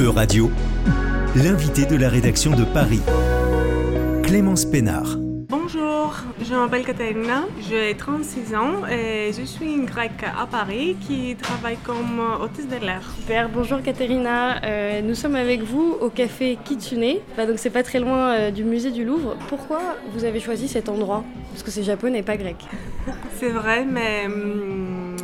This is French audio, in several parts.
E-Radio, l'invité de la rédaction de Paris, Clémence Pénard. Bonjour, je m'appelle Katerina, j'ai 36 ans et je suis une grecque à Paris qui travaille comme hôtesse de l'air. Super, bonjour Katerina, euh, nous sommes avec vous au café Kitsune, bah, donc c'est pas très loin euh, du musée du Louvre. Pourquoi vous avez choisi cet endroit? Parce que c'est japonais et pas grec. C'est vrai, mais hum,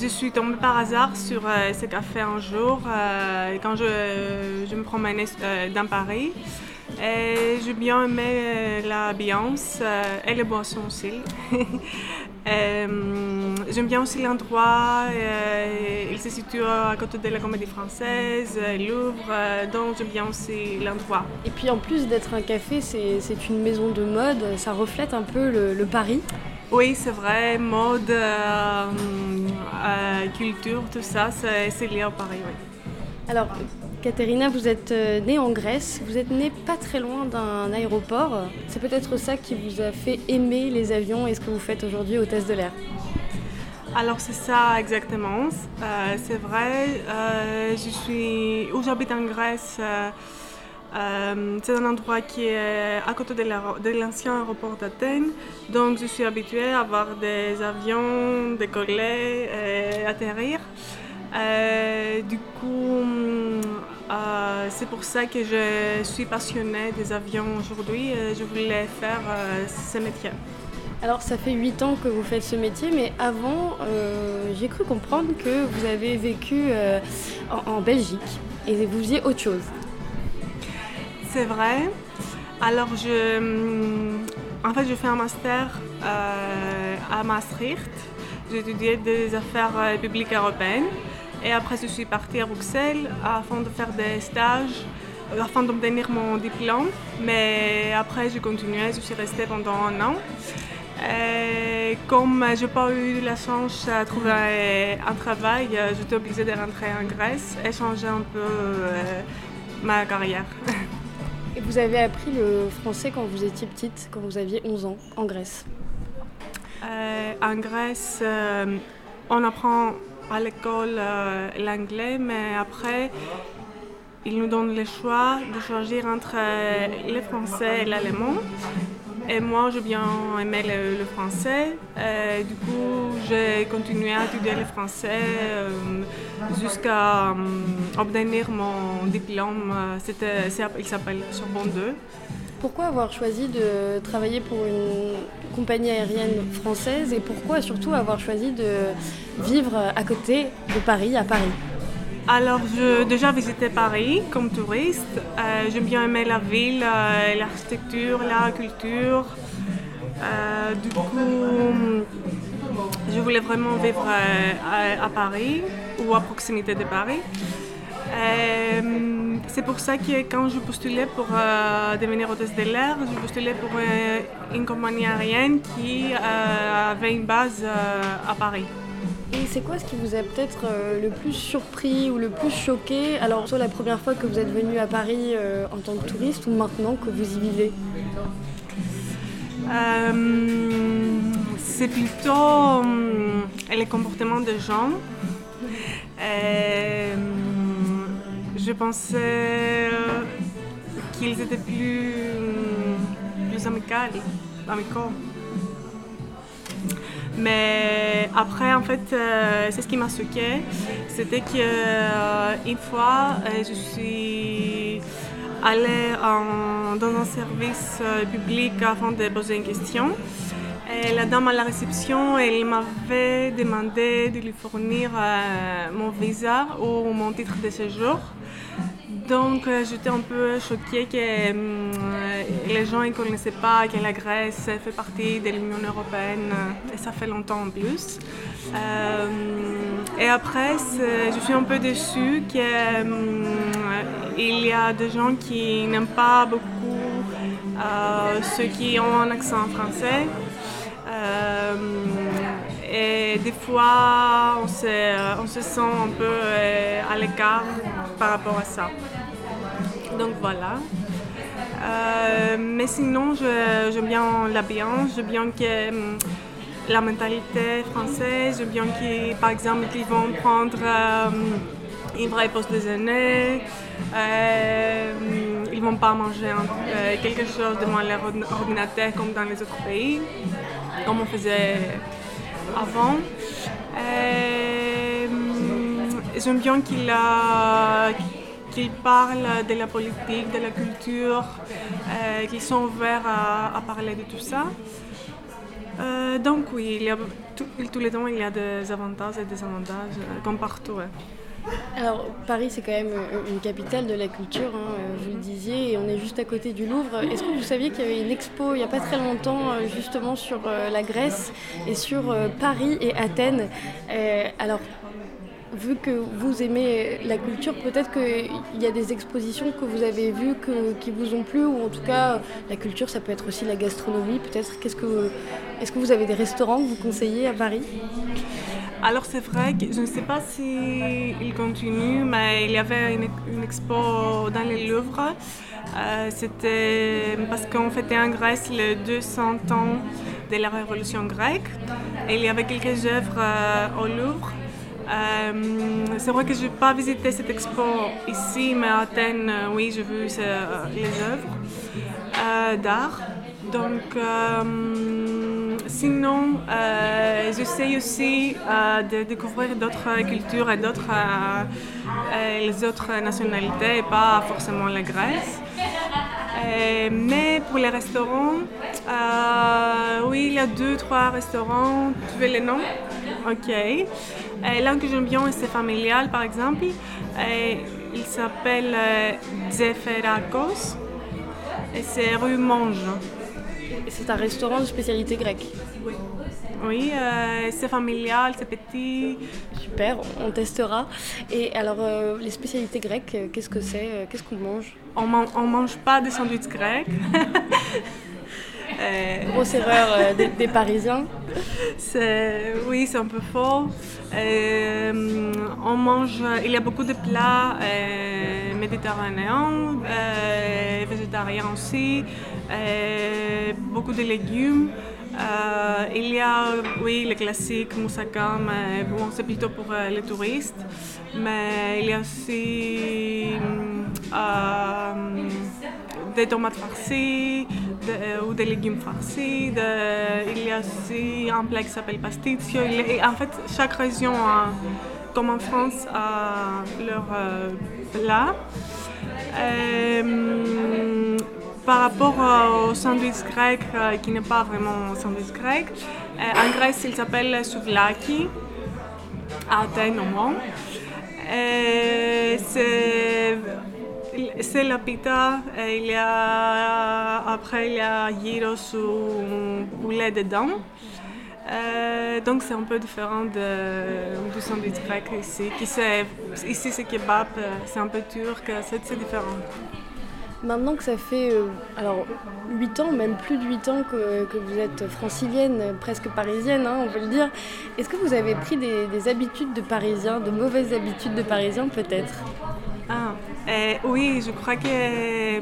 je suis tombée par hasard sur euh, ce café un jour euh, quand je, je me promenais euh, dans Paris. Et j'ai bien aimé euh, l'ambiance euh, et les boissons aussi. J'aime bien aussi l'endroit. euh, il se situe à côté de la Comédie Française, euh, Louvre, euh, donc j'aime bien aussi l'endroit. Et puis en plus d'être un café, c'est une maison de mode, ça reflète un peu le Paris. Oui, c'est vrai, mode, euh, euh, culture, tout ça, c'est lié au Paris, oui. Alors, Katerina, vous êtes euh, née en Grèce, vous êtes née pas très loin d'un aéroport. C'est peut-être ça qui vous a fait aimer les avions et ce que vous faites aujourd'hui hôtesse de l'air. Alors c'est ça exactement, Euh, c'est vrai. je suis où j'habite en Grèce. Euh, euh, c'est un endroit qui est à côté de l'ancien aéroport d'Athènes, donc je suis habituée à voir des avions décoller et atterrir. Euh, du coup, euh, c'est pour ça que je suis passionnée des avions aujourd'hui je voulais faire euh, ce métier. Alors, ça fait 8 ans que vous faites ce métier, mais avant, euh, j'ai cru comprendre que vous avez vécu euh, en, en Belgique et vous faisiez autre chose. C'est vrai. Alors, je, hum, en fait, je fais un master euh, à Maastricht. J'ai étudié des affaires euh, publiques européennes. Et après, je suis partie à Bruxelles afin de faire des stages, euh, afin d'obtenir mon diplôme. Mais après, j'ai continué, je suis restée pendant un an. Et comme je n'ai pas eu la chance de trouver un, travail, j'étais obligée de rentrer en Grèce et changer un peu ma carrière. Vous avez appris le français quand vous étiez petite, quand vous aviez 11 ans, en Grèce. Euh, en Grèce, euh, on apprend à l'école euh, l'anglais, mais après, ils nous donnent le choix de choisir entre le français et l'allemand. Et moi, j'ai bien aimé le, français. Euh, du coup, j'ai continué à étudier le français euh, jusqu'à euh, obtenir mon diplôme. C'était, il s'appelle Sorbonne 2. Pourquoi avoir choisi de travailler pour une compagnie aérienne française et pourquoi surtout avoir choisi de vivre à côté de Paris, à Paris? Alors, j'ai déjà visité Paris comme touriste. Euh, J'aime bien la ville, euh, l'architecture, la culture. Euh, du coup, je voulais vraiment vivre euh, à, Paris ou à proximité de Paris. C'est pour ça que quand je postulais pour devenir hôtesse de l'air, je postulais pour une compagnie aérienne qui avait une base à Paris. Et c'est quoi ce qui vous a peut-être euh, le plus surpris ou le plus choqué? Alors, soit la première fois que vous êtes venu à Paris euh, en tant que touriste ou maintenant que vous y vivez? Euh, c'est plutôt les comportements des gens. Je pensais qu'ils étaient plus, plus amicaux. Mais après, en fait, euh, c'est ce qui m'a choqué. C'était qu'une fois, euh, je suis allée dans un service euh, public afin de poser une question. Et la dame à la réception, elle m'avait demandé de lui fournir euh, mon visa ou mon titre de séjour. Donc euh, j'étais un peu choquée que euh, les gens ne connaissaient pas que la Grèce fait partie de l'Union européenne et ça fait longtemps en plus. Euh, et après, je suis un peu déçue qu'il y a des gens qui n'aiment pas beaucoup ceux qui ont un accent français. Et des fois, on se, on se sent un peu à l'écart par rapport à ça. Donc voilà. Euh, mais sinon, j'aime bien l'ambiance, j'aime bien que hum, la mentalité française, j'aime bien qu'ils, par exemple, qu'ils vont prendre euh, Ils vont post déjeuner. Euh, ils vont pas manger euh, quelque chose devant leur ordinateur comme dans les autres pays, comme on faisait avant. Euh, j'aime bien qu'il qu'il parle de la politique, de la culture, euh, qu'ils sont ouverts à, parler de tout ça. Euh, donc oui, tous les temps il y a des avantages et des avantages, comme partout. Alors Paris c'est quand même une capitale de la culture, hein, vous le disiez, et on est juste à côté du Louvre. Est-ce que vous saviez qu'il y avait une expo il n'y a pas très longtemps justement sur la Grèce et sur Paris et Athènes? Alors vu que vous aimez la culture, peut-être qu'il y a des expositions que vous avez vues qui vous ont plu, ou en tout cas, la culture, ça peut être aussi la gastronomie. Peut-être, qu'est-ce que, est-ce que vous avez des restaurants que vous conseillez à Paris? Alors c'est vrai que je ne sais pas s'il il continue, mais il y avait une, expo dans les Louvres. Euh, c'était parce qu'on fêtait en Grèce les 200 ans de la Révolution grecque. Et il y avait quelques œuvres euh, au Louvre. Euh, c'est vrai que je n'ai pas visité cette expo ici, mais à Athènes, euh, oui, j'ai vu euh, les œuvres d'art. Donc, sinon, j'essaie aussi de découvrir d'autres cultures et d'autres nationalités, et pas forcément la Grèce. mais pour les restaurants, oui, il y a deux, trois restaurants. Tu veux les noms? Ok. Euh, L'un que j'aime bien, c'est familial, par exemple. Euh, il s'appelle euh, Zeferakos et c'est rue Monge. C'est un restaurant de spécialité grecque. Oui. Oui, c'est familial, c'est petit. Super, on testera. Et alors, les spécialités grecques, qu'est-ce que c'est Qu'est-ce qu'on mange? On ne mange pas de sandwichs grecs. Euh, Grosse erreur euh, des, Parisiens. Oui, c'est un peu faux. Euh, on mange, il y a beaucoup de plats méditerranéens, végétariens aussi, beaucoup de légumes. il y a, oui, le classique moussaka, mais bon, c'est plutôt pour les touristes. Mais il y a aussi des tomates farcies ou des légumes farcis. il y a aussi un plat qui s'appelle pasticcio. en fait, chaque région, comme en France, a leur euh, plat. Euh, par rapport au sandwich grec, euh, qui n'est pas vraiment un sandwich grec, en Grèce, il s'appelle souvlaki, à Athènes au moins. C'est la pita, il y a, après il y a gyros ou poulet dedans. Euh, donc c'est un peu différent de, du sandwich grec ici. Qui ici c'est kebab, c'est un peu turc, c'est différent. Maintenant que ça fait euh, alors 8 ans, même plus de 8 ans que, vous êtes francilienne, presque parisienne, hein, on peut le dire, est-ce que vous avez pris des, des habitudes de parisien, de mauvaises habitudes de parisien peut-être? Euh, oui, je crois que euh,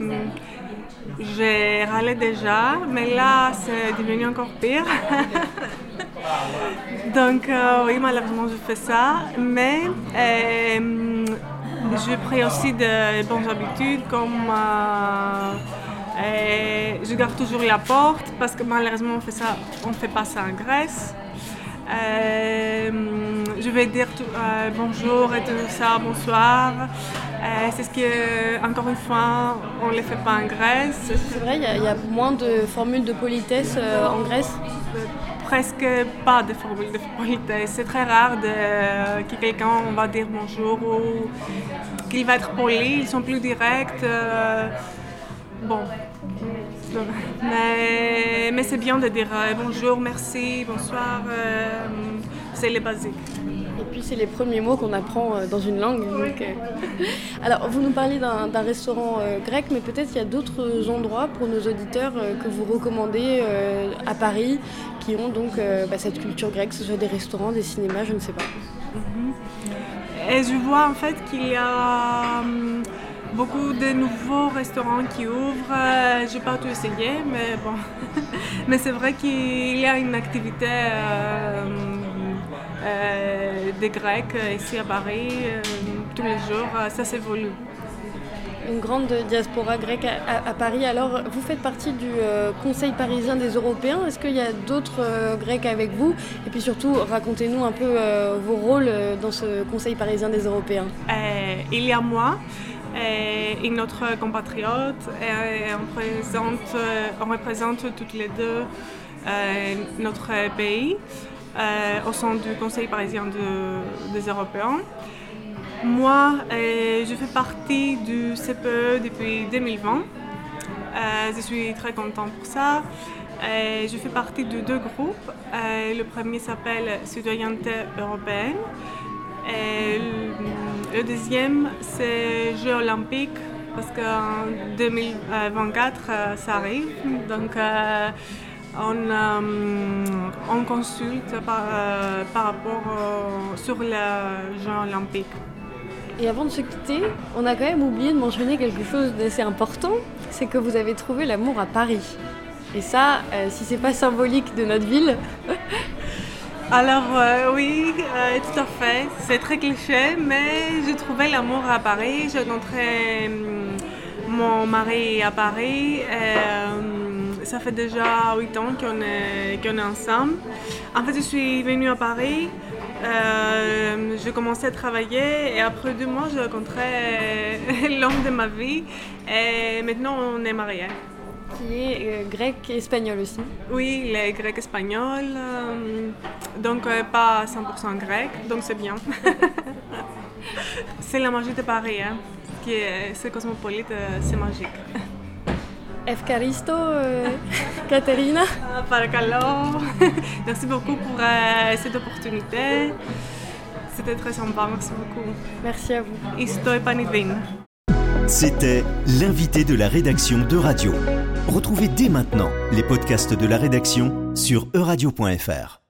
j'ai râlé déjà, mais là, c'est devenu encore pire. Donc, euh, oui, malheureusement, je fais ça. Mais j'ai pris aussi de bonnes habitudes, comme je garde toujours la porte, parce que malheureusement, on fait ça, on fait pas ça en Grèce. Je vais dire bonjour et tout ça, bonsoir. Euh, c'est ce que, encore une fois, on ne les fait pas en Grèce. C'est vrai, il y, a moins de formules de politesse euh, en Grèce Presque pas de formules de politesse. C'est très rare de, que quelqu'un va dire bonjour ou qu'il va être poli. Ils sont plus directs. Euh, bon. Mais, mais c'est bien de dire bonjour, merci, bonsoir. c'est les basiques. Et puis c'est les premiers mots qu'on apprend euh, dans une langue. Euh. Alors vous nous parlez d'un restaurant euh, grec, mais peut-être il y a d'autres endroits pour nos auditeurs que vous recommandez à Paris qui ont donc bah, cette culture grecque, que ce soit des restaurants, des cinémas, je ne sais pas. Mm-hmm. Et je vois en fait qu'il y a hum, beaucoup de nouveaux restaurants qui ouvrent. Je n'ai pas tout essayé, mais bon. mais c'est vrai qu'il y a une activité euh, des Grecs ici à Paris. Euh, tous les jours, ça s'évolue une grande diaspora grecque à, Paris. Alors, vous faites partie du euh, Conseil parisien des Européens. Est-ce qu'il y a d'autres euh, Grecs avec vous? Et puis surtout, racontez-nous un peu euh, vos rôles dans ce Conseil parisien des Européens. il y a moi et notre compatriote. On, présente, on représente toutes les deux notre pays au sein du Conseil parisien des Européens. Moi, euh, je fais partie du CPE depuis 2020. Euh, je suis très contente pour ça. Euh, je fais partie de deux groupes. le premier s'appelle Citoyenneté européenne. Le deuxième, c'est Jeux olympiques, parce qu'en 2024, ça arrive. Donc, on, on, consulte par, rapport sur les Jeux olympiques. Et avant de se quitter, on a quand même oublié de mentionner quelque chose d'assez important, c'est que vous avez trouvé l'amour à Paris. Et ça, euh, si c'est pas symbolique de notre ville. Alors euh, oui, euh, tout à fait. C'est très cliché, mais j'ai trouvé l'amour à Paris. J'ai rencontré mon mari à Paris. ça fait déjà 8 ans qu'on est, qu'on est ensemble. En fait, je suis venue à Paris euh, j'ai commencé à travailler et après deux mois, j'ai rencontré l'homme de ma vie et maintenant on est mariés. Qui est euh, grec et espagnol aussi Oui, il est grec espagnol, euh, donc pas 100% grec, donc c'est bien. c'est la magie de Paris, hein, qui est, c'est cosmopolite, c'est magique. Efcaristo, euh, Caterina. Ah, paracalo. Merci beaucoup pour euh, cette opportunité. C'était très sympa, merci beaucoup. Merci à vous. Isto. C'était l'invité de la rédaction de Radio. Retrouvez dès maintenant les podcasts de la rédaction sur euradio.fr.